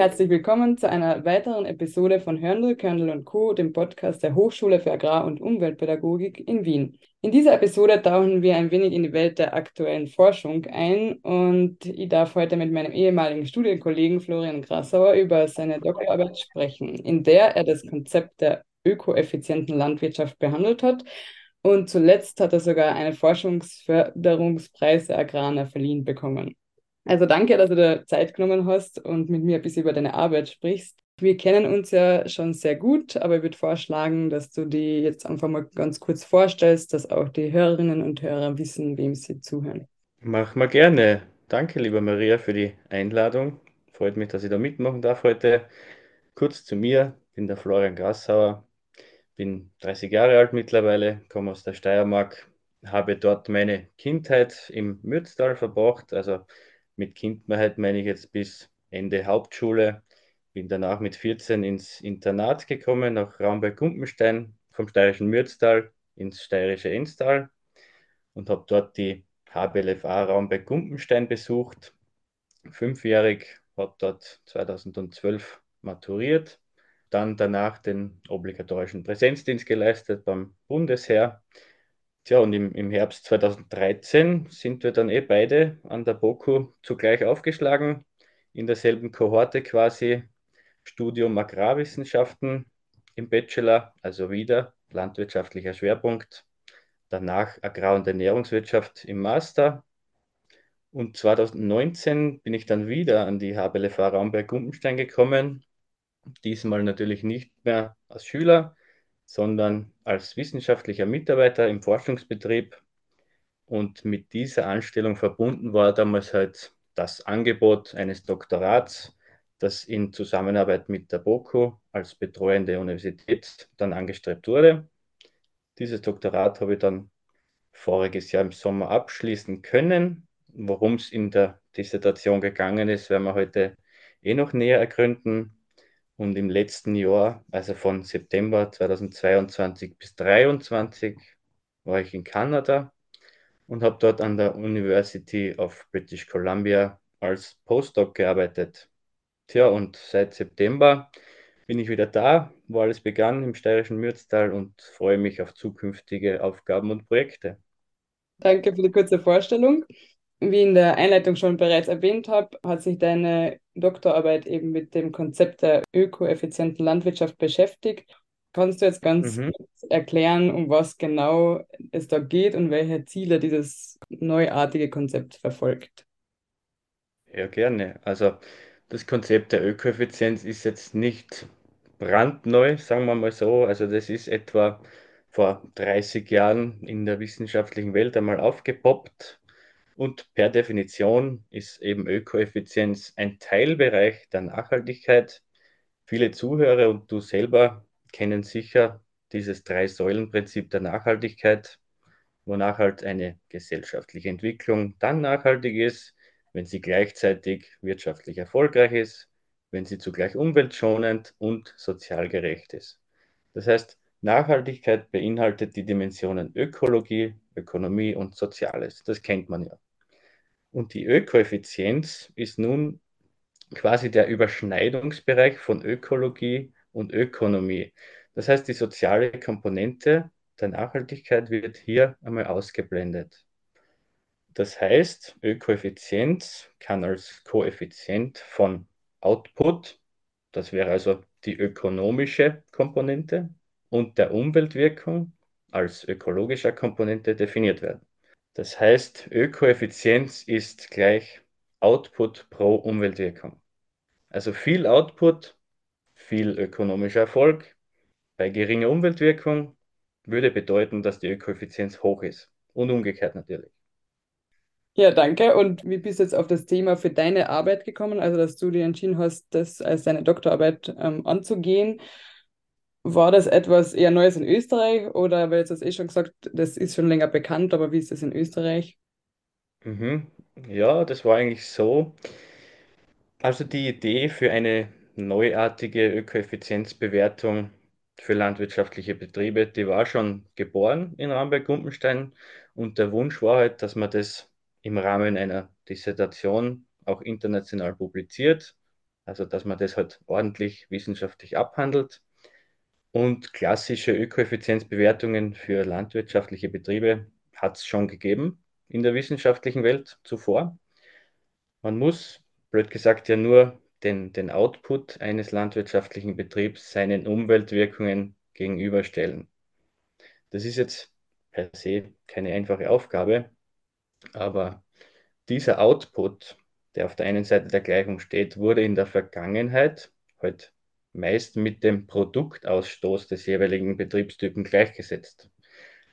herzlich willkommen zu einer weiteren Episode von Hörndl, Körndl und Co., dem Podcast der Hochschule für Agrar- und Umweltpädagogik in Wien. In dieser Episode tauchen wir ein wenig in die Welt der aktuellen Forschung ein und ich darf heute mit meinem ehemaligen Studienkollegen Florian Grassauer über seine Doktorarbeit sprechen, in der er das Konzept der ökoeffizienten Landwirtschaft behandelt hat und zuletzt hat er sogar einen Forschungsförderungspreis der Agrana verliehen bekommen. Also danke, dass du dir Zeit genommen hast und mit mir ein bisschen über deine Arbeit sprichst. Wir kennen uns ja schon sehr gut, aber ich würde vorschlagen, dass du die jetzt einfach mal ganz kurz vorstellst, dass auch die Hörerinnen und Hörer wissen, wem sie zuhören. Mach mal gerne. Danke, liebe Maria, für die Einladung. Freut mich, dass ich da mitmachen darf heute. Kurz zu mir, ich bin der Florian Grassauer, bin 30 Jahre alt mittlerweile, komme aus der Steiermark, habe dort meine Kindheit im Mürztal verbracht, also mit Kindheit meine ich jetzt bis Ende Hauptschule. Bin danach mit 14 ins Internat gekommen, nach Raumberg-Gumpenstein, vom steirischen Mürztal ins steirische Enstal und habe dort die HBLFA Raumberg-Gumpenstein besucht. Fünfjährig, habe dort 2012 maturiert, dann danach den obligatorischen Präsenzdienst geleistet beim Bundesheer Tja, und im, im Herbst 2013 sind wir dann eh beide an der BOKU zugleich aufgeschlagen, in derselben Kohorte quasi, Studium Agrarwissenschaften im Bachelor, also wieder landwirtschaftlicher Schwerpunkt, danach Agrar- und Ernährungswirtschaft im Master. Und 2019 bin ich dann wieder an die HBLFA Raumberg-Gumpenstein gekommen, diesmal natürlich nicht mehr als Schüler, sondern als wissenschaftlicher Mitarbeiter im Forschungsbetrieb. Und mit dieser Anstellung verbunden war damals halt das Angebot eines Doktorats, das in Zusammenarbeit mit der BOKU als betreuende Universität dann angestrebt wurde. Dieses Doktorat habe ich dann voriges Jahr im Sommer abschließen können. Worum es in der Dissertation gegangen ist, werden wir heute eh noch näher ergründen. Und im letzten Jahr, also von September 2022 bis 2023, war ich in Kanada und habe dort an der University of British Columbia als Postdoc gearbeitet. Tja, und seit September bin ich wieder da, wo alles begann im steirischen Mürztal und freue mich auf zukünftige Aufgaben und Projekte. Danke für die kurze Vorstellung. Wie in der Einleitung schon bereits erwähnt habe, hat sich deine Doktorarbeit eben mit dem Konzept der ökoeffizienten Landwirtschaft beschäftigt. Kannst du jetzt ganz Mhm. kurz erklären, um was genau es da geht und welche Ziele dieses neuartige Konzept verfolgt? Ja, gerne. Also das Konzept der Ökoeffizienz ist jetzt nicht brandneu, sagen wir mal so. Also das ist etwa vor 30 Jahren in der wissenschaftlichen Welt einmal aufgepoppt. Und per Definition ist eben Ökoeffizienz ein Teilbereich der Nachhaltigkeit. Viele Zuhörer und du selber kennen sicher dieses Drei-Säulen-Prinzip der Nachhaltigkeit, wonach halt eine gesellschaftliche Entwicklung dann nachhaltig ist, wenn sie gleichzeitig wirtschaftlich erfolgreich ist, wenn sie zugleich umweltschonend und sozial gerecht ist. Das heißt, Nachhaltigkeit beinhaltet die Dimensionen Ökologie, Ökonomie und Soziales. Das kennt man ja. Und die Ökoeffizienz ist nun quasi der Überschneidungsbereich von Ökologie und Ökonomie. Das heißt, die soziale Komponente der Nachhaltigkeit wird hier einmal ausgeblendet. Das heißt, Ökoeffizienz kann als Koeffizient von Output, das wäre also die ökonomische Komponente, und der Umweltwirkung als ökologischer Komponente definiert werden. Das heißt, Ökoeffizienz ist gleich Output pro Umweltwirkung. Also viel Output, viel ökonomischer Erfolg bei geringer Umweltwirkung würde bedeuten, dass die Ökoeffizienz hoch ist. Und umgekehrt natürlich. Ja, danke. Und wie bist du jetzt auf das Thema für deine Arbeit gekommen? Also, dass du dir entschieden hast, das als deine Doktorarbeit ähm, anzugehen. War das etwas eher Neues in Österreich oder, weil jetzt du eh schon gesagt, das ist schon länger bekannt, aber wie ist das in Österreich? Mhm. Ja, das war eigentlich so. Also die Idee für eine neuartige Ökoeffizienzbewertung für landwirtschaftliche Betriebe, die war schon geboren in Ramberg-Gumpenstein und der Wunsch war halt, dass man das im Rahmen einer Dissertation auch international publiziert. also dass man das halt ordentlich wissenschaftlich abhandelt. Und klassische Ökoeffizienzbewertungen für landwirtschaftliche Betriebe hat es schon gegeben in der wissenschaftlichen Welt zuvor. Man muss, blöd gesagt, ja nur den, den Output eines landwirtschaftlichen Betriebs seinen Umweltwirkungen gegenüberstellen. Das ist jetzt per se keine einfache Aufgabe, aber dieser Output, der auf der einen Seite der Gleichung steht, wurde in der Vergangenheit halt meist mit dem Produktausstoß des jeweiligen Betriebstypen gleichgesetzt.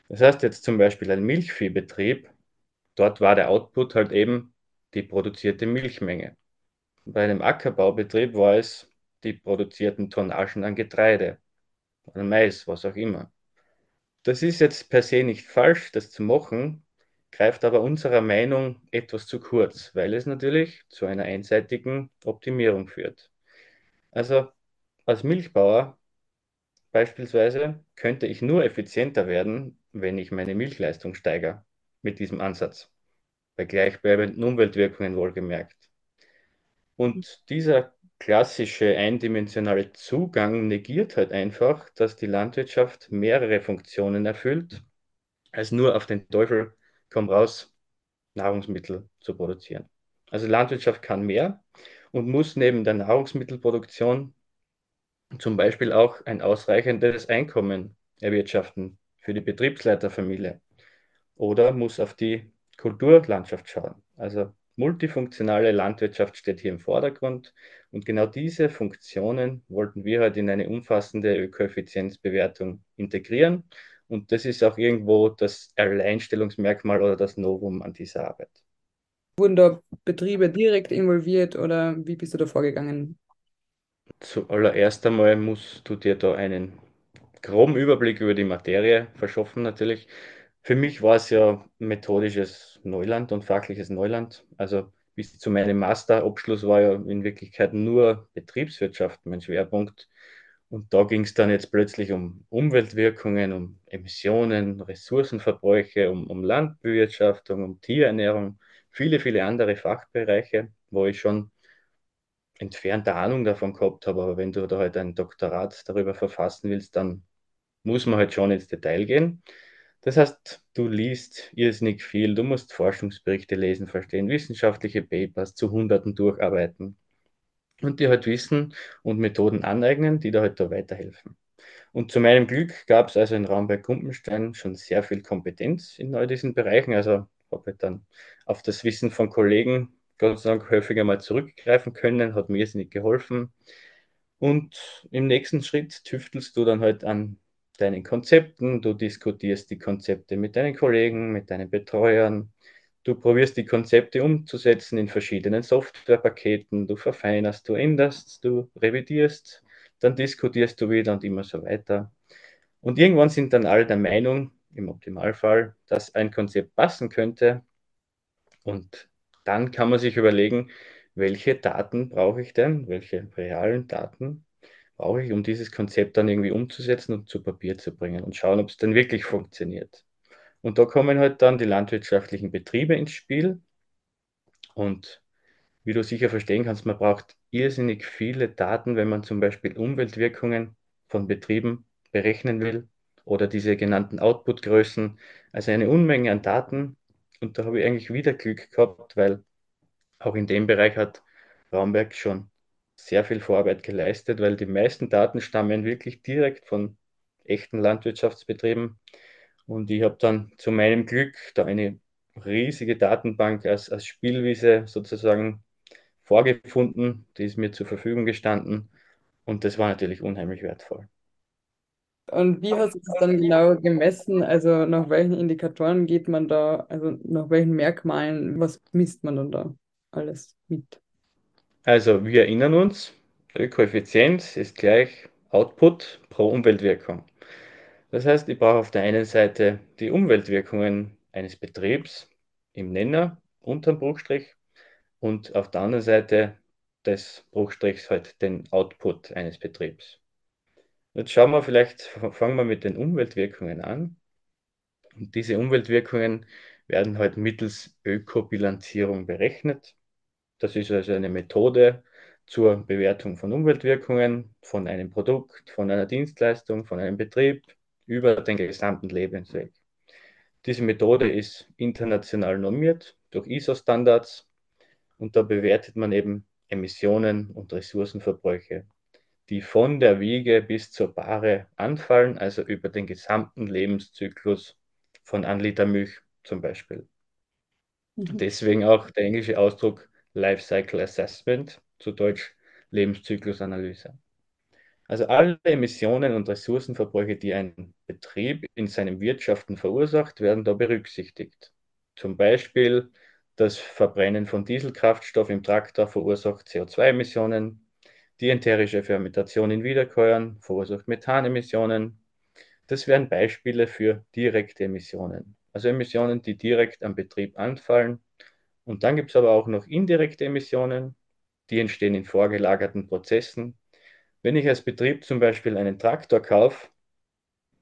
Das heißt jetzt zum Beispiel ein Milchviehbetrieb, dort war der Output halt eben die produzierte Milchmenge. Bei einem Ackerbaubetrieb war es die produzierten Tonnagen an Getreide oder Mais, was auch immer. Das ist jetzt per se nicht falsch, das zu machen, greift aber unserer Meinung etwas zu kurz, weil es natürlich zu einer einseitigen Optimierung führt. Also als Milchbauer beispielsweise könnte ich nur effizienter werden, wenn ich meine Milchleistung steigere mit diesem Ansatz, bei gleichbleibenden Umweltwirkungen wohlgemerkt. Und dieser klassische eindimensionale Zugang negiert halt einfach, dass die Landwirtschaft mehrere Funktionen erfüllt, als nur auf den Teufel komm raus, Nahrungsmittel zu produzieren. Also Landwirtschaft kann mehr und muss neben der Nahrungsmittelproduktion zum Beispiel auch ein ausreichendes Einkommen erwirtschaften für die Betriebsleiterfamilie oder muss auf die Kulturlandschaft schauen. Also multifunktionale Landwirtschaft steht hier im Vordergrund und genau diese Funktionen wollten wir halt in eine umfassende Ökoeffizienzbewertung integrieren und das ist auch irgendwo das Alleinstellungsmerkmal oder das Novum an dieser Arbeit. Wurden da Betriebe direkt involviert oder wie bist du da vorgegangen? Zuallererst einmal musst du dir da einen groben Überblick über die Materie verschaffen natürlich. Für mich war es ja methodisches Neuland und fachliches Neuland. Also bis zu meinem Masterabschluss war ja in Wirklichkeit nur Betriebswirtschaft mein Schwerpunkt. Und da ging es dann jetzt plötzlich um Umweltwirkungen, um Emissionen, Ressourcenverbräuche, um, um Landbewirtschaftung, um Tierernährung, viele, viele andere Fachbereiche, wo ich schon entfernte Ahnung davon gehabt habe. Aber wenn du da halt ein Doktorat darüber verfassen willst, dann muss man halt schon ins Detail gehen. Das heißt, du liest irrsinnig viel, du musst Forschungsberichte lesen, verstehen, wissenschaftliche Papers zu Hunderten durcharbeiten und dir halt Wissen und Methoden aneignen, die dir halt da weiterhelfen. Und zu meinem Glück gab es also in Raumberg-Kumpenstein schon sehr viel Kompetenz in all diesen Bereichen. Also habe halt dann auf das Wissen von Kollegen Gott sei Dank häufiger mal zurückgreifen können, hat mir irrsinnig geholfen. Und im nächsten Schritt tüftelst du dann halt an deinen Konzepten, du diskutierst die Konzepte mit deinen Kollegen, mit deinen Betreuern, du probierst die Konzepte umzusetzen in verschiedenen Softwarepaketen, du verfeinerst, du änderst, du revidierst, dann diskutierst du wieder und immer so weiter. Und irgendwann sind dann alle der Meinung, im Optimalfall, dass ein Konzept passen könnte. Und dann kann man sich überlegen, welche Daten brauche ich denn, welche realen Daten brauche ich, um dieses Konzept dann irgendwie umzusetzen und zu Papier zu bringen und schauen, ob es dann wirklich funktioniert. Und da kommen halt dann die landwirtschaftlichen Betriebe ins Spiel. Und wie du sicher verstehen kannst, man braucht irrsinnig viele Daten, wenn man zum Beispiel Umweltwirkungen von Betrieben berechnen will oder diese genannten Outputgrößen. Also eine Unmenge an Daten. Und da habe ich eigentlich wieder Glück gehabt, weil auch in dem Bereich hat Raumberg schon sehr viel Vorarbeit geleistet, weil die meisten Daten stammen wirklich direkt von echten Landwirtschaftsbetrieben. Und ich habe dann zu meinem Glück da eine riesige Datenbank als, als Spielwiese sozusagen vorgefunden, die ist mir zur Verfügung gestanden und das war natürlich unheimlich wertvoll. Und wie hast du das dann genau gemessen? Also nach welchen Indikatoren geht man da, also nach welchen Merkmalen, was misst man dann da alles mit? Also wir erinnern uns, Ökoeffizienz ist gleich Output pro Umweltwirkung. Das heißt, ich brauche auf der einen Seite die Umweltwirkungen eines Betriebs im Nenner unterm Bruchstrich und auf der anderen Seite des Bruchstrichs halt den Output eines Betriebs. Jetzt schauen wir vielleicht, fangen wir mit den Umweltwirkungen an. Und diese Umweltwirkungen werden halt mittels Ökobilanzierung berechnet. Das ist also eine Methode, zur Bewertung von Umweltwirkungen, von einem Produkt, von einer Dienstleistung, von einem Betrieb über den gesamten Lebensweg. Diese Methode ist international normiert durch ISO-Standards und da bewertet man eben Emissionen und Ressourcenverbräuche, die von der Wiege bis zur Bahre anfallen, also über den gesamten Lebenszyklus von einem Liter Milch zum Beispiel. Mhm. Deswegen auch der englische Ausdruck Life Cycle Assessment, zu Deutsch Lebenszyklusanalyse. Also alle Emissionen und Ressourcenverbräuche, die ein Betrieb in seinem Wirtschaften verursacht, werden da berücksichtigt. Zum Beispiel das Verbrennen von Dieselkraftstoff im Traktor verursacht CO2-Emissionen, die enterische Fermentation in Wiederkäuern verursacht Methanemissionen. Das wären Beispiele für direkte Emissionen, also Emissionen, die direkt am Betrieb anfallen. Und dann gibt es aber auch noch indirekte Emissionen, die entstehen in vorgelagerten Prozessen. Wenn ich als Betrieb zum Beispiel einen Traktor kaufe,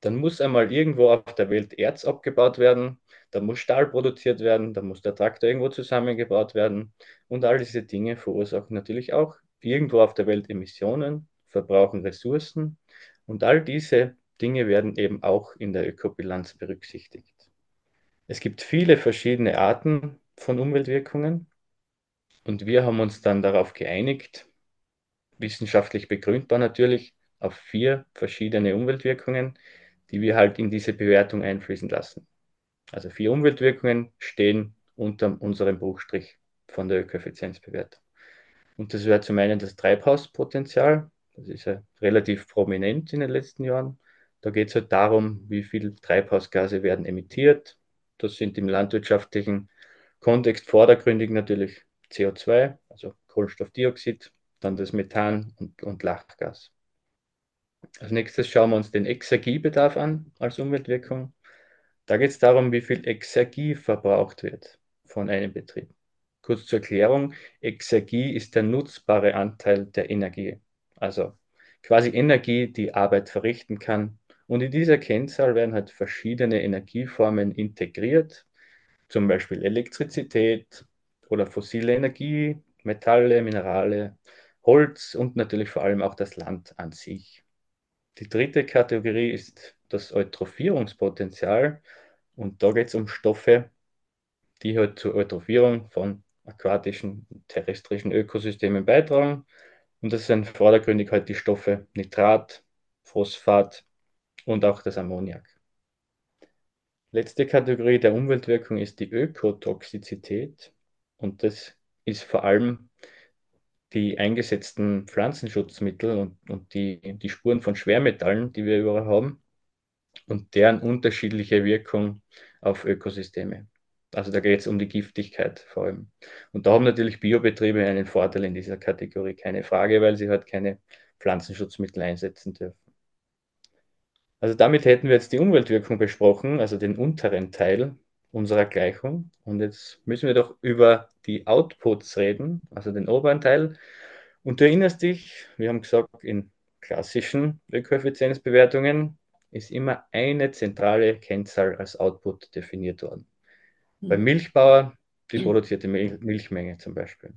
dann muss einmal irgendwo auf der Welt Erz abgebaut werden, da muss Stahl produziert werden, da muss der Traktor irgendwo zusammengebaut werden und all diese Dinge verursachen natürlich auch irgendwo auf der Welt Emissionen, verbrauchen Ressourcen und all diese Dinge werden eben auch in der Ökobilanz berücksichtigt. Es gibt viele verschiedene Arten von Umweltwirkungen und wir haben uns dann darauf geeinigt, wissenschaftlich begründbar natürlich, auf vier verschiedene Umweltwirkungen, die wir halt in diese Bewertung einfließen lassen. Also vier Umweltwirkungen stehen unter unserem Buchstrich von der Ökoeffizienzbewertung. Und das wäre zum einen das Treibhauspotenzial, das ist ja relativ prominent in den letzten Jahren. Da geht es halt darum, wie viel Treibhausgase werden emittiert. Das sind im landwirtschaftlichen Kontext vordergründig natürlich CO2, also Kohlenstoffdioxid, dann das Methan und, und Lachgas. Als nächstes schauen wir uns den Exergiebedarf an als Umweltwirkung. Da geht es darum, wie viel Exergie verbraucht wird von einem Betrieb. Kurz zur Erklärung, Exergie ist der nutzbare Anteil der Energie. Also quasi Energie, die Arbeit verrichten kann. Und in dieser Kennzahl werden halt verschiedene Energieformen integriert, zum Beispiel Elektrizität, oder fossile Energie, Metalle, Minerale, Holz und natürlich vor allem auch das Land an sich. Die dritte Kategorie ist das Eutrophierungspotenzial und da geht es um Stoffe, die halt zur Eutrophierung von aquatischen und terrestrischen Ökosystemen beitragen. Und das sind vordergründig halt die Stoffe Nitrat, Phosphat und auch das Ammoniak. Letzte Kategorie der Umweltwirkung ist die Ökotoxizität. Und das ist vor allem die eingesetzten Pflanzenschutzmittel und, und die, die Spuren von Schwermetallen, die wir überall haben, und deren unterschiedliche Wirkung auf Ökosysteme. Also da geht es um die Giftigkeit vor allem. Und da haben natürlich Biobetriebe einen Vorteil in dieser Kategorie, keine Frage, weil sie halt keine Pflanzenschutzmittel einsetzen dürfen. Also damit hätten wir jetzt die Umweltwirkung besprochen, also den unteren Teil unserer Gleichung. Und jetzt müssen wir doch über die Outputs reden, also den oberen Teil. Und du erinnerst dich, wir haben gesagt, in klassischen Ökoeffizienzbewertungen ist immer eine zentrale Kennzahl als Output definiert worden. Mhm. Beim Milchbauer die produzierte Mil Milchmenge zum Beispiel.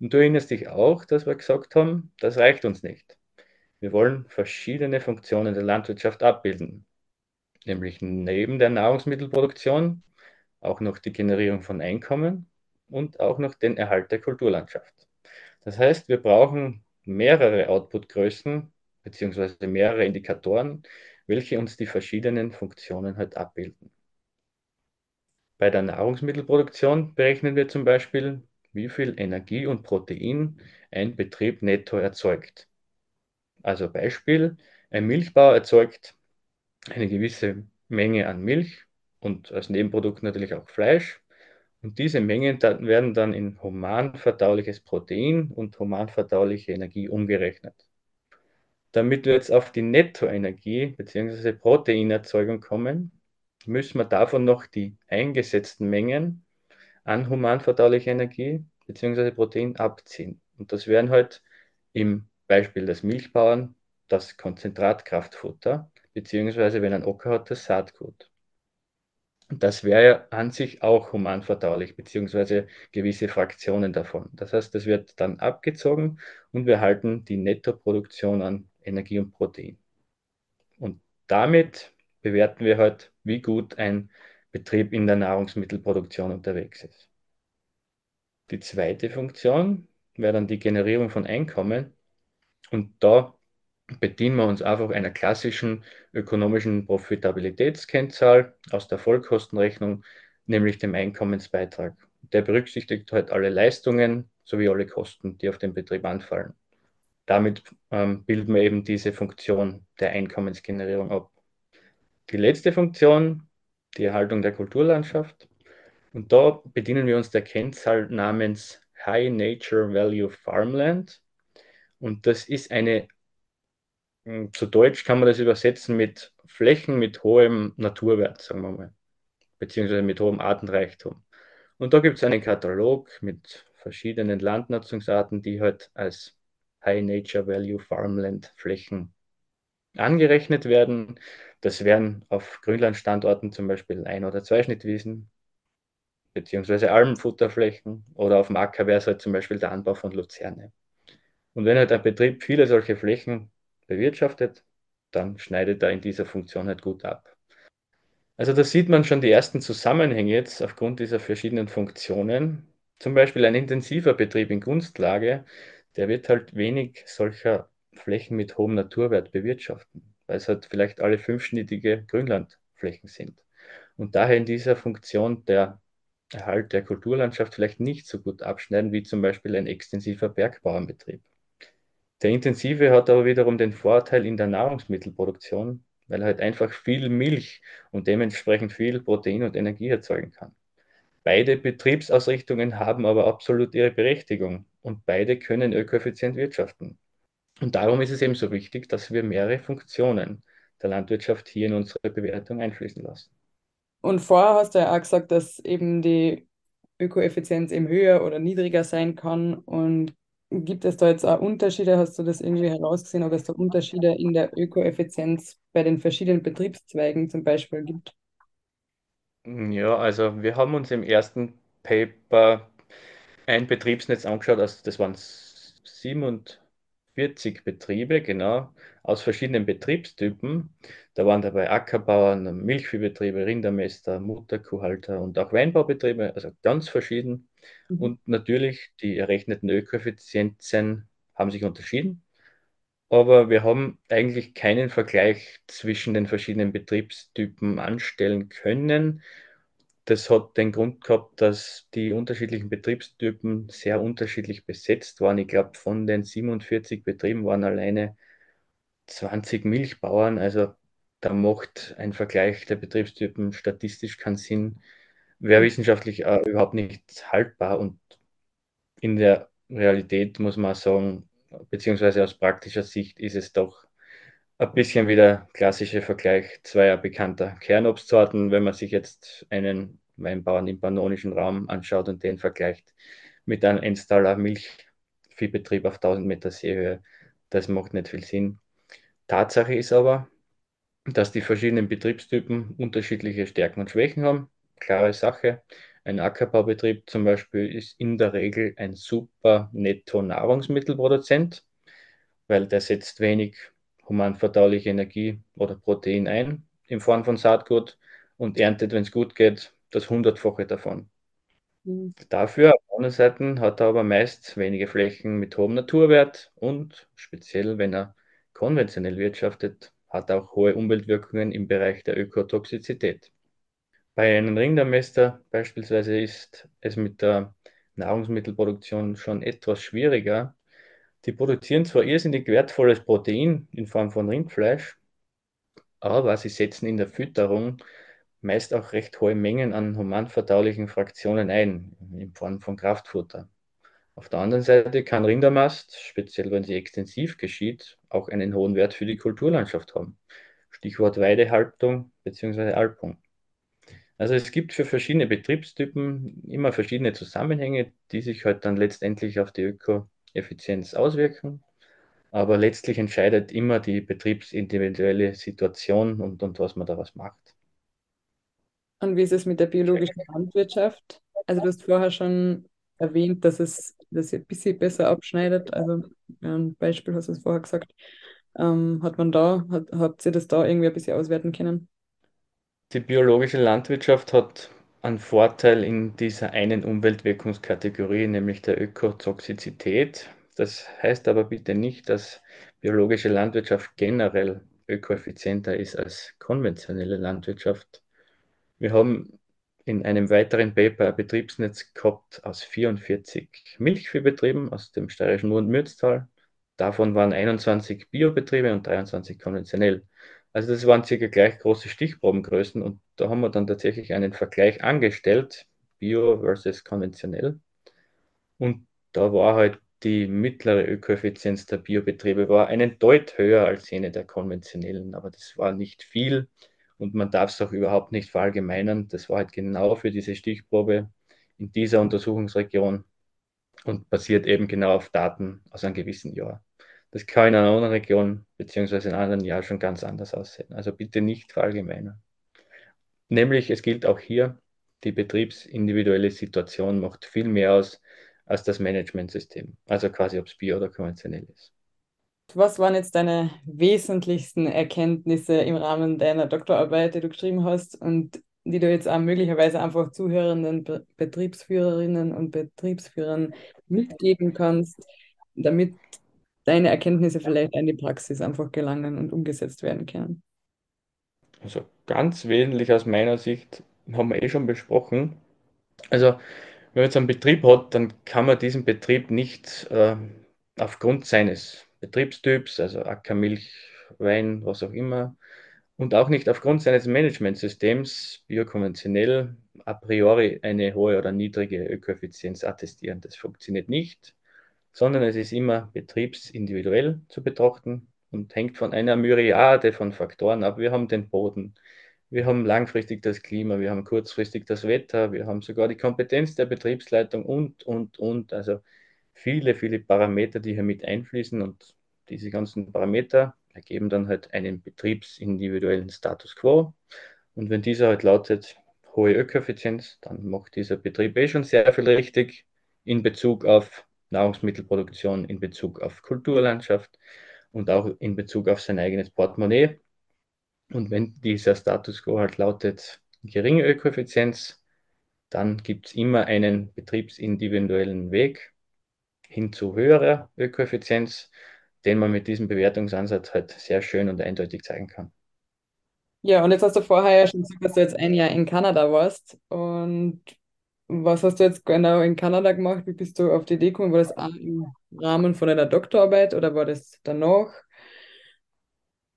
Und du erinnerst dich auch, dass wir gesagt haben, das reicht uns nicht. Wir wollen verschiedene Funktionen der Landwirtschaft abbilden, nämlich neben der Nahrungsmittelproduktion auch noch die Generierung von Einkommen und auch noch den Erhalt der Kulturlandschaft. Das heißt, wir brauchen mehrere Outputgrößen beziehungsweise mehrere Indikatoren, welche uns die verschiedenen Funktionen halt abbilden. Bei der Nahrungsmittelproduktion berechnen wir zum Beispiel, wie viel Energie und Protein ein Betrieb netto erzeugt. Also Beispiel, ein Milchbauer erzeugt eine gewisse Menge an Milch und als Nebenprodukt natürlich auch Fleisch. Und diese Mengen werden dann in humanverdauliches Protein und humanverdauliche Energie umgerechnet. Damit wir jetzt auf die Nettoenergie bzw. Proteinerzeugung kommen, müssen wir davon noch die eingesetzten Mengen an humanverdaulicher Energie bzw. Protein abziehen. Und das wären halt im Beispiel des Milchbauern das Konzentratkraftfutter, beziehungsweise wenn ein Ocker hat, das Saatgut. das wäre ja an sich auch humanverdaulich, beziehungsweise gewisse Fraktionen davon. Das heißt, das wird dann abgezogen und wir halten die Nettoproduktion an Energie und Protein. Und damit bewerten wir halt, wie gut ein Betrieb in der Nahrungsmittelproduktion unterwegs ist. Die zweite Funktion wäre dann die Generierung von Einkommen. Und da bedienen wir uns einfach einer klassischen ökonomischen Profitabilitätskennzahl aus der Vollkostenrechnung, nämlich dem Einkommensbeitrag. Der berücksichtigt halt alle Leistungen sowie alle Kosten, die auf den Betrieb anfallen. Damit ähm, bilden wir eben diese Funktion der Einkommensgenerierung ab. Die letzte Funktion, die Erhaltung der Kulturlandschaft. Und da bedienen wir uns der Kennzahl namens High Nature Value Farmland. Und das ist eine hm, zu Deutsch kann man das übersetzen mit Flächen mit hohem Naturwert, sagen wir mal, beziehungsweise mit hohem Artenreichtum. Und da gibt es einen Katalog mit verschiedenen Landnutzungsarten, die halt als High Nature Value Farmland Flächen angerechnet werden. Das wären auf Grünlandstandorten zum Beispiel Ein- oder Zweischnittwiesen, beziehungsweise Almfutterflächen oder auf dem Acker wäre es halt zum Beispiel der Anbau von Luzerne. Und wenn halt ein Betrieb viele solche Flächen bewirtschaftet, dann schneidet er in dieser Funktion halt gut ab. Also da sieht man schon die ersten Zusammenhänge jetzt aufgrund dieser verschiedenen Funktionen. Zum Beispiel ein intensiver Betrieb in Gunstlage, der wird halt wenig solcher Flächen mit hohem Naturwert bewirtschaften, weil es halt vielleicht alle fünfschnittige Grünlandflächen sind. Und daher in dieser Funktion der Erhalt der Kulturlandschaft vielleicht nicht so gut abschneiden wie zum Beispiel ein extensiver Bergbauernbetrieb. Der Intensive hat aber wiederum den Vorteil in der Nahrungsmittelproduktion, weil er halt einfach viel Milch und dementsprechend viel Protein und Energie erzeugen kann. Beide Betriebsausrichtungen haben aber absolut ihre Berechtigung und beide können ökoeffizient wirtschaften. Und darum ist es eben so wichtig, dass wir mehrere Funktionen der Landwirtschaft hier in unsere Bewertung einfließen lassen. Und vorher hast du ja auch gesagt, dass eben die Ökoeffizienz eben höher oder niedriger sein kann. Und gibt es da jetzt auch Unterschiede? Hast du das irgendwie herausgesehen, ob es da Unterschiede in der Ökoeffizienz bei den verschiedenen Betriebszweigen zum Beispiel gibt? Ja, also wir haben uns im ersten Paper ein Betriebsnetz angeschaut, also das waren 47 Betriebe, genau, aus verschiedenen Betriebstypen. Da waren dabei Ackerbauern, Milchviehbetriebe, Rindermäster, Mutterkuhhalter und auch Weinbaubetriebe, also ganz verschieden. Mhm. Und natürlich die errechneten Ökoeffizienzen haben sich unterschieden. Aber wir haben eigentlich keinen Vergleich zwischen den verschiedenen Betriebstypen anstellen können. Das hat den Grund gehabt, dass die unterschiedlichen Betriebstypen sehr unterschiedlich besetzt waren. Ich glaube, von den 47 Betrieben waren alleine 20 Milchbauern. Also da macht ein Vergleich der Betriebstypen statistisch keinen Sinn. Wäre wissenschaftlich äh, überhaupt nicht haltbar und in der Realität muss man sagen, beziehungsweise aus praktischer Sicht ist es doch ein bisschen wie der klassische Vergleich zweier bekannter Kernobstsorten, wenn man sich jetzt einen Weinbauern im pannonischen Raum anschaut und den vergleicht mit einem Enstaler Milchviehbetrieb auf 1000 Meter Seehöhe. Das macht nicht viel Sinn. Tatsache ist aber, dass die verschiedenen Betriebstypen unterschiedliche Stärken und Schwächen haben. Klare Sache. Ein Ackerbaubetrieb zum Beispiel ist in der Regel ein super Netto-Nahrungsmittelproduzent, weil der setzt wenig humanverdauliche Energie oder Protein ein in Form von Saatgut und erntet, wenn es gut geht, das Hundertfache davon. Mhm. Dafür auf der anderen Seite hat er aber meist wenige Flächen mit hohem Naturwert und speziell, wenn er konventionell wirtschaftet, hat er auch hohe Umweltwirkungen im Bereich der Ökotoxizität. Bei einem Rindermester beispielsweise ist es mit der Nahrungsmittelproduktion schon etwas schwieriger. Die produzieren zwar irrsinnig wertvolles Protein in Form von Rindfleisch, aber sie setzen in der Fütterung meist auch recht hohe Mengen an humanverdaulichen Fraktionen ein, in Form von Kraftfutter. Auf der anderen Seite kann Rindermast, speziell wenn sie extensiv geschieht, auch einen hohen Wert für die Kulturlandschaft haben. Stichwort Weidehaltung bzw. Alpung. Also es gibt für verschiedene Betriebstypen immer verschiedene Zusammenhänge, die sich halt dann letztendlich auf die Ökoeffizienz auswirken. Aber letztlich entscheidet immer die betriebsindividuelle Situation und, und was man daraus macht. Und wie ist es mit der biologischen Landwirtschaft? Also du hast vorher schon erwähnt, dass es das ein bisschen besser abschneidet. Also ein Beispiel hast du es vorher gesagt. Ähm, hat man da, hat, habt ihr das da irgendwie ein bisschen auswerten können? Die biologische Landwirtschaft hat einen Vorteil in dieser einen Umweltwirkungskategorie, nämlich der Ökotoxizität. Das heißt aber bitte nicht, dass biologische Landwirtschaft generell ökoeffizienter ist als konventionelle Landwirtschaft. Wir haben in einem weiteren Paper ein Betriebsnetz gehabt aus 44 Milchviehbetrieben aus dem steirischen Mürztal. Davon waren 21 Biobetriebe und 23 konventionell. Also das waren circa gleich große Stichprobengrößen und da haben wir dann tatsächlich einen Vergleich angestellt, Bio versus konventionell. Und da war halt die mittlere Ökoeffizienz der Biobetriebe war einen Deut höher als jene der konventionellen, aber das war nicht viel und man darf es auch überhaupt nicht verallgemeinern. Das war halt genau für diese Stichprobe in dieser Untersuchungsregion und basiert eben genau auf Daten aus einem gewissen Jahr. Das kann in einer anderen Region beziehungsweise in anderen Jahr schon ganz anders aussehen. Also bitte nicht verallgemeinern. Nämlich, es gilt auch hier, die betriebsindividuelle Situation macht viel mehr aus als das Managementsystem. Also quasi, ob es bio oder konventionell ist. Was waren jetzt deine wesentlichsten Erkenntnisse im Rahmen deiner Doktorarbeit, die du geschrieben hast und die du jetzt auch möglicherweise einfach zuhörenden Be Betriebsführerinnen und Betriebsführern mitgeben kannst, damit deine Erkenntnisse vielleicht in die Praxis einfach gelangen und umgesetzt werden können? Also ganz wesentlich aus meiner Sicht haben wir eh schon besprochen. Also wenn man jetzt einen Betrieb hat, dann kann man diesen Betrieb nicht äh, aufgrund seines Betriebstyps, also Ackermilch, Wein, was auch immer, und auch nicht aufgrund seines Managementsystems biokonventionell a priori eine hohe oder niedrige Ökoeffizienz attestieren. Das funktioniert nicht, sondern es ist immer betriebsindividuell zu betrachten und hängt von einer Myriade von Faktoren ab. Wir haben den Boden, wir haben langfristig das Klima, wir haben kurzfristig das Wetter, wir haben sogar die Kompetenz der Betriebsleitung und, und, und. Also viele, viele Parameter, die hier mit einfließen und diese ganzen Parameter ergeben dann halt einen betriebsindividuellen Status quo. Und wenn dieser halt lautet hohe Ökoeffizienz, dann macht dieser Betrieb eh schon sehr viel richtig in Bezug auf Nahrungsmittelproduktion, in Bezug auf Kulturlandschaft und auch in Bezug auf sein eigenes Portemonnaie. Und wenn dieser Status quo halt lautet geringe Ökoeffizienz, dann gibt es immer einen betriebsindividuellen Weg hin zu höherer Ökoeffizienz, den man mit diesem Bewertungsansatz halt sehr schön und eindeutig zeigen kann. Ja, und jetzt hast du vorher ja schon gesagt, dass du jetzt ein Jahr in Kanada warst. Und was hast du jetzt genau in Kanada gemacht? Wie bist du auf die Idee gekommen? War das im Rahmen von deiner Doktorarbeit oder war das danach?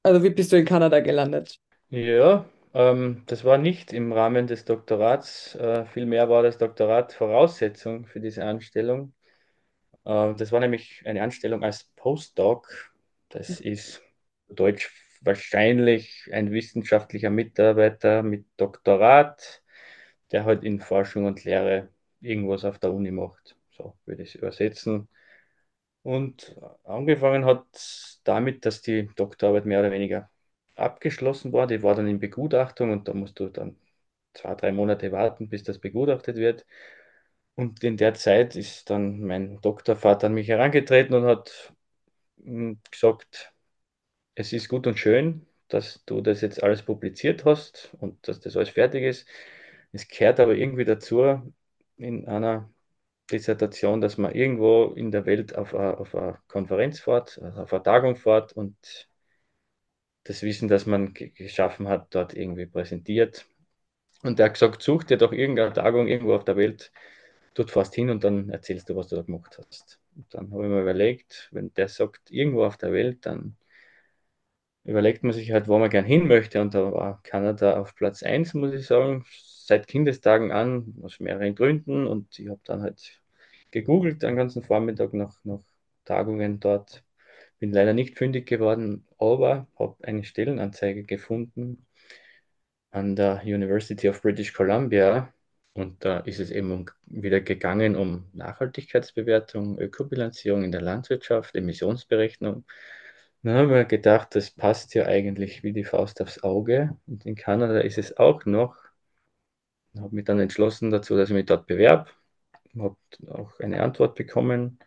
Also wie bist du in Kanada gelandet? Ja, ähm, das war nicht im Rahmen des Doktorats. Äh, vielmehr war das Doktorat Voraussetzung für diese Anstellung. Äh, das war nämlich eine Anstellung als Postdoc. Das ist Deutsch wahrscheinlich ein wissenschaftlicher Mitarbeiter mit Doktorat, der halt in Forschung und Lehre irgendwas auf der Uni macht. So würde ich es übersetzen. Und angefangen hat damit, dass die Doktorarbeit mehr oder weniger abgeschlossen war. Die war dann in Begutachtung und da musst du dann zwei, drei Monate warten, bis das begutachtet wird. Und in der Zeit ist dann mein Doktorvater an mich herangetreten und hat hm, gesagt, es ist gut und schön, dass du das jetzt alles publiziert hast und dass das alles fertig ist. Es gehört aber irgendwie dazu in einer Dissertation, dass man irgendwo in der Welt auf eine, auf eine Konferenz fährt, also auf eine Tagung fährt und das Wissen, das man geschaffen hat, dort irgendwie präsentiert. Und er hat gesagt, such dir doch irgendeine Tagung irgendwo auf der Welt, dort fährst hin und dann erzählst du, was du da gemacht hast. Und dann habe ich mir überlegt, wenn der sagt, irgendwo auf der Welt, dann überlegt man sich halt, wo man gern hin möchte. Und da war Kanada auf Platz 1, muss ich sagen, seit Kindestagen an, aus mehreren Gründen. Und ich habe dann halt gegoogelt den ganzen Vormittag nach, nach Tagungen dort. Bin leider nicht fündig geworden, aber habe eine Stellenanzeige gefunden an der University of British Columbia. Und da ist es eben wieder gegangen um Nachhaltigkeitsbewertung, Ökobilanzierung in der Landwirtschaft, Emissionsberechnung. Dann haben wir gedacht, das passt ja eigentlich wie die Faust aufs Auge. Und in Kanada ist es auch noch habe mich dann entschlossen dazu, dass ich mich dort bewerbe. Habe auch eine Antwort bekommen.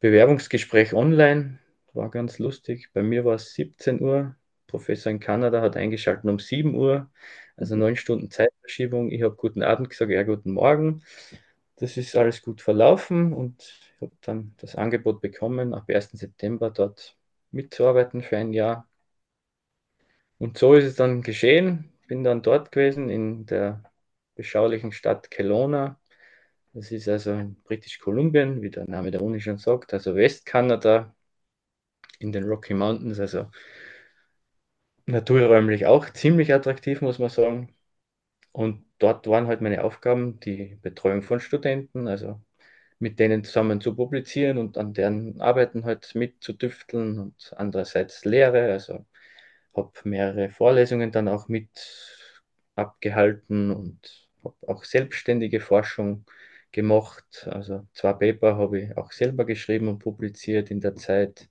Bewerbungsgespräch online war ganz lustig. Bei mir war es 17 Uhr. Professor in Kanada hat eingeschaltet um 7 Uhr, also neun Stunden Zeitverschiebung. Ich habe guten Abend gesagt, ja, guten Morgen. Das ist alles gut verlaufen und habe dann das Angebot bekommen, ab 1. September dort mitzuarbeiten für ein Jahr. Und so ist es dann geschehen. Bin dann dort gewesen in der beschaulichen Stadt Kelowna. Das ist also in British Kolumbien, wie der Name der Uni schon sagt, also Westkanada in den Rocky Mountains, also naturräumlich auch ziemlich attraktiv, muss man sagen. Und dort waren halt meine Aufgaben die Betreuung von Studenten, also mit denen zusammen zu publizieren und an deren Arbeiten halt mitzutüfteln und andererseits Lehre, also habe mehrere Vorlesungen dann auch mit abgehalten und habe auch selbstständige Forschung gemacht. Also zwei Paper habe ich auch selber geschrieben und publiziert in der Zeit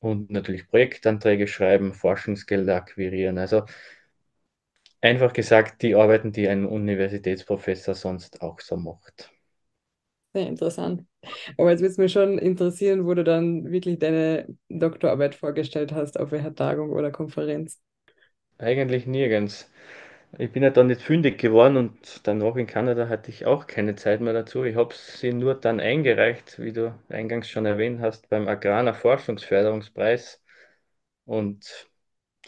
und natürlich Projektanträge schreiben, Forschungsgelder akquirieren. Also einfach gesagt, die Arbeiten, die ein Universitätsprofessor sonst auch so macht. Sehr interessant. Aber jetzt würde es mich schon interessieren, wo du dann wirklich deine Doktorarbeit vorgestellt hast, auf welcher Tagung oder Konferenz. Eigentlich nirgends. Ich bin ja dann nicht fündig geworden und danach in Kanada hatte ich auch keine Zeit mehr dazu. Ich habe sie nur dann eingereicht, wie du eingangs schon erwähnt hast, beim Agraner Forschungsförderungspreis. Und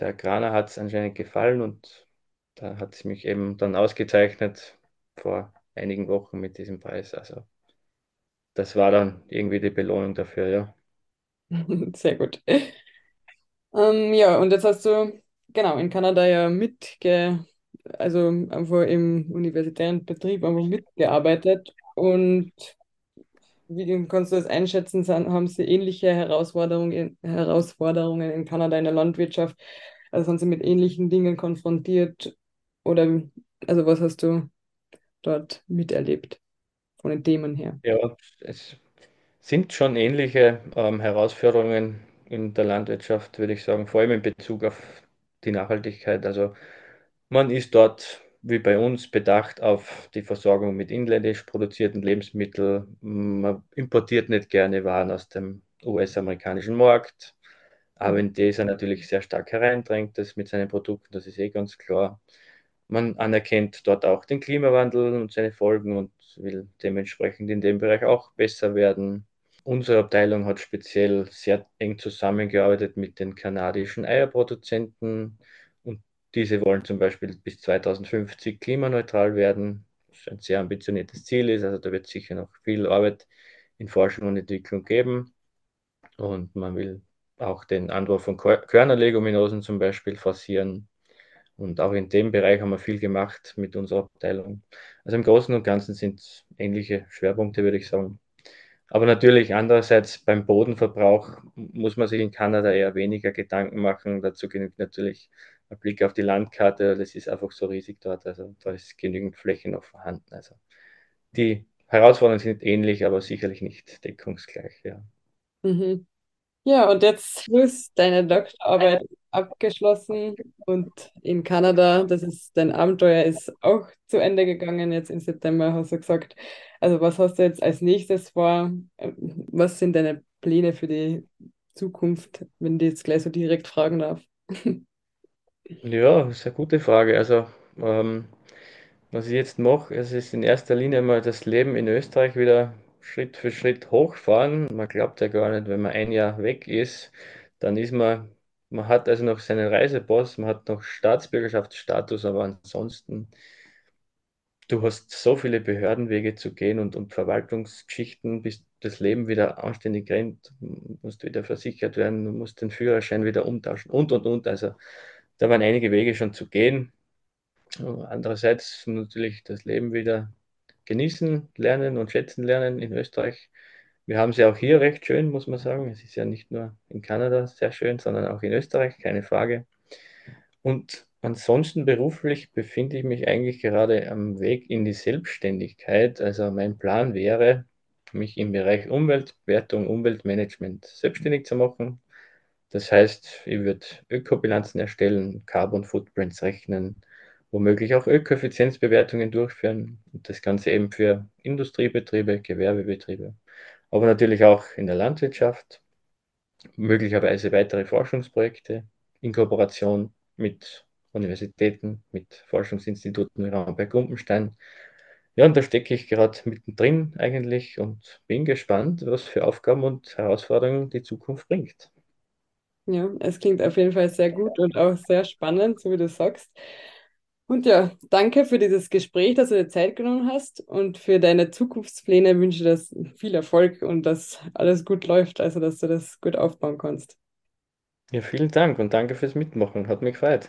der Agraner hat es anscheinend gefallen und da hat sie mich eben dann ausgezeichnet vor einigen Wochen mit diesem Preis. Also das war dann irgendwie die Belohnung dafür, ja. Sehr gut. Ähm, ja, und jetzt hast du genau in Kanada ja mitge, also einfach im universitären Betrieb einfach mitgearbeitet. Und wie kannst du das einschätzen? Haben sie ähnliche Herausforderungen, Herausforderungen in Kanada in der Landwirtschaft? Also sind sie mit ähnlichen Dingen konfrontiert? Oder also was hast du dort miterlebt von den Themen her? Ja, es sind schon ähnliche ähm, Herausforderungen in der Landwirtschaft, würde ich sagen, vor allem in Bezug auf die Nachhaltigkeit. Also man ist dort, wie bei uns, bedacht auf die Versorgung mit inländisch produzierten Lebensmitteln. Man importiert nicht gerne Waren aus dem US-amerikanischen Markt. Aber in dieser natürlich sehr stark hereindrängt, das mit seinen Produkten, das ist eh ganz klar. Man anerkennt dort auch den Klimawandel und seine Folgen und will dementsprechend in dem Bereich auch besser werden. Unsere Abteilung hat speziell sehr eng zusammengearbeitet mit den kanadischen Eierproduzenten diese wollen zum Beispiel bis 2050 klimaneutral werden, was ein sehr ambitioniertes Ziel ist. Also da wird sicher noch viel Arbeit in Forschung und Entwicklung geben. Und man will auch den Anbau von Körnerleguminosen zum Beispiel forcieren. Und auch in dem Bereich haben wir viel gemacht mit unserer Abteilung. Also im Großen und Ganzen sind es ähnliche Schwerpunkte, würde ich sagen. Aber natürlich andererseits beim Bodenverbrauch muss man sich in Kanada eher weniger Gedanken machen. Dazu genügt natürlich ein Blick auf die Landkarte. Das ist einfach so riesig dort. Also da ist genügend Fläche noch vorhanden. Also die Herausforderungen sind ähnlich, aber sicherlich nicht deckungsgleich. Ja. Mhm. Ja, und jetzt ist deine Doktorarbeit abgeschlossen und in Kanada, das ist dein Abenteuer ist auch zu Ende gegangen, jetzt im September hast du gesagt. Also was hast du jetzt als nächstes vor? Was sind deine Pläne für die Zukunft, wenn ich jetzt gleich so direkt fragen darf? Ja, das ist eine gute Frage. Also ähm, was ich jetzt mache, es ist in erster Linie mal das Leben in Österreich wieder Schritt für Schritt hochfahren. Man glaubt ja gar nicht, wenn man ein Jahr weg ist, dann ist man, man hat also noch seinen Reisepass, man hat noch Staatsbürgerschaftsstatus, aber ansonsten, du hast so viele Behördenwege zu gehen und, und Verwaltungsgeschichten, bis das Leben wieder anständig rennt, du musst wieder versichert werden, du musst den Führerschein wieder umtauschen und, und, und. Also da waren einige Wege schon zu gehen. Andererseits natürlich das Leben wieder genießen, lernen und schätzen lernen in Österreich. Wir haben es ja auch hier recht schön, muss man sagen. Es ist ja nicht nur in Kanada sehr schön, sondern auch in Österreich, keine Frage. Und ansonsten beruflich befinde ich mich eigentlich gerade am Weg in die Selbstständigkeit. Also mein Plan wäre, mich im Bereich Umweltwertung, Umweltmanagement selbstständig zu machen. Das heißt, ich würde Ökobilanzen erstellen, Carbon Footprints rechnen womöglich auch Ökoeffizienzbewertungen durchführen und das Ganze eben für Industriebetriebe, Gewerbebetriebe, aber natürlich auch in der Landwirtschaft, möglicherweise weitere Forschungsprojekte in Kooperation mit Universitäten, mit Forschungsinstituten wie Raumberg-Gumpenstein. Ja, und da stecke ich gerade mittendrin eigentlich und bin gespannt, was für Aufgaben und Herausforderungen die Zukunft bringt. Ja, es klingt auf jeden Fall sehr gut und auch sehr spannend, so wie du sagst. Und ja, danke für dieses Gespräch, dass du dir Zeit genommen hast und für deine Zukunftspläne wünsche ich dir viel Erfolg und dass alles gut läuft, also dass du das gut aufbauen kannst. Ja, vielen Dank und danke fürs Mitmachen. Hat mich gefreut.